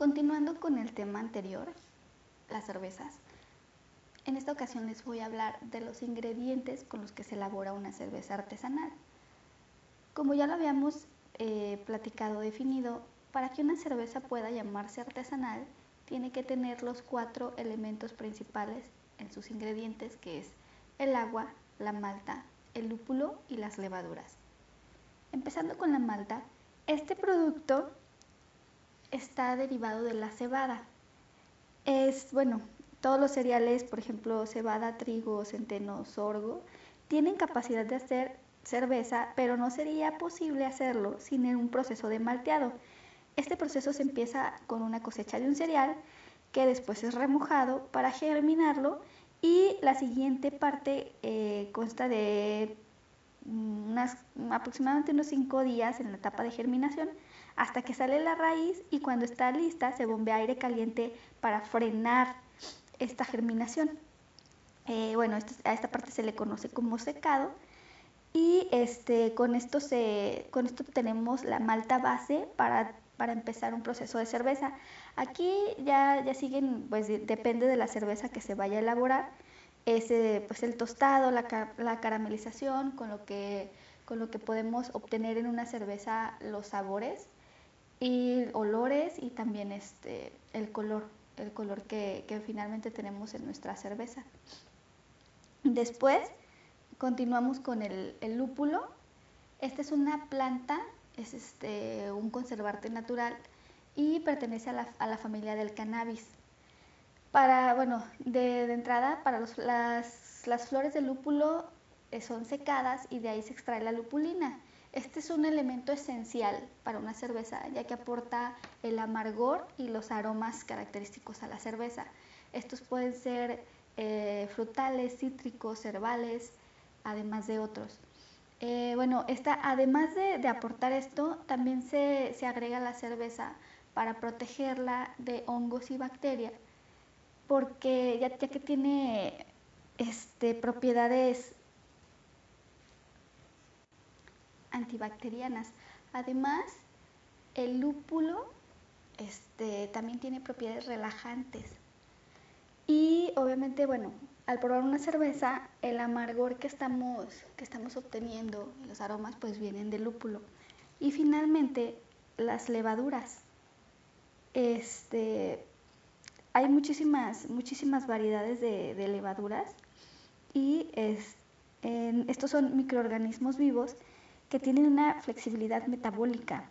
Continuando con el tema anterior, las cervezas. En esta ocasión les voy a hablar de los ingredientes con los que se elabora una cerveza artesanal. Como ya lo habíamos eh, platicado, definido, para que una cerveza pueda llamarse artesanal, tiene que tener los cuatro elementos principales en sus ingredientes, que es el agua, la malta, el lúpulo y las levaduras. Empezando con la malta, este producto está derivado de la cebada. Es, bueno, todos los cereales, por ejemplo, cebada, trigo, centeno, sorgo, tienen capacidad de hacer cerveza, pero no sería posible hacerlo sin un proceso de malteado. Este proceso se empieza con una cosecha de un cereal que después es remojado para germinarlo y la siguiente parte eh, consta de unas, aproximadamente unos 5 días en la etapa de germinación hasta que sale la raíz y cuando está lista se bombea aire caliente para frenar esta germinación. Eh, bueno, a esta parte se le conoce como secado y este, con, esto se, con esto tenemos la malta base para, para empezar un proceso de cerveza. Aquí ya, ya siguen, pues depende de la cerveza que se vaya a elaborar, es pues el tostado, la, la caramelización, con lo, que, con lo que podemos obtener en una cerveza los sabores y olores y también este, el color el color que, finalmente tenemos en nuestra cerveza. Después continuamos con el, lúpulo. Esta es una planta, es este, un conservante natural y pertenece a la, familia del cannabis. Para, bueno, de, entrada, para las, las flores del lúpulo eh, son secadas y de ahí se extrae la lupulina. Este es un elemento esencial para una cerveza, ya que aporta el amargor y los aromas característicos a la cerveza. Estos pueden ser eh, frutales, cítricos, herbales, además de otros. Eh, bueno, esta, además de, aportar esto, también se, agrega a la cerveza para protegerla de hongos y bacterias, porque ya, que tiene este, propiedades antibacterianas. Además, el lúpulo este, también tiene propiedades relajantes. Y obviamente, bueno, al probar una cerveza, el amargor que estamos, que estamos obteniendo, los aromas, pues vienen del lúpulo. Y finalmente, las levaduras. Este, hay muchísimas, muchísimas variedades de, levaduras y estos son microorganismos vivos que tienen una flexibilidad metabólica.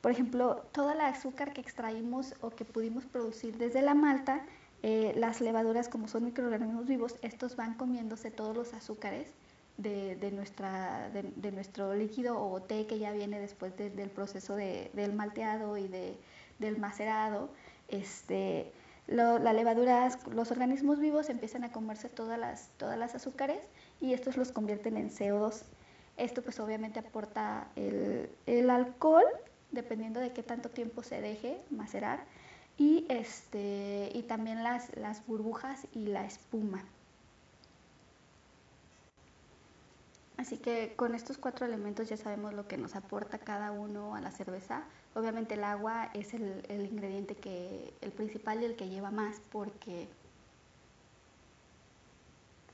Por ejemplo, toda la azúcar que extraímos o que pudimos producir desde la malta, eh, las levaduras como son microorganismos vivos, estos van comiéndose todos los azúcares de, nuestra, de, nuestro líquido o té que ya viene después del proceso del malteado y del macerado. Este, las levaduras, los organismos vivos empiezan a comerse todas las, todas las azúcares y estos los convierten en CO2. Esto pues obviamente aporta el, alcohol, dependiendo de qué tanto tiempo se deje macerar, y, este, y también las, las burbujas y la espuma. Así que con estos cuatro elementos ya sabemos lo que nos aporta cada uno a la cerveza. Obviamente el agua es el, el, ingrediente que, el principal y el que lleva más porque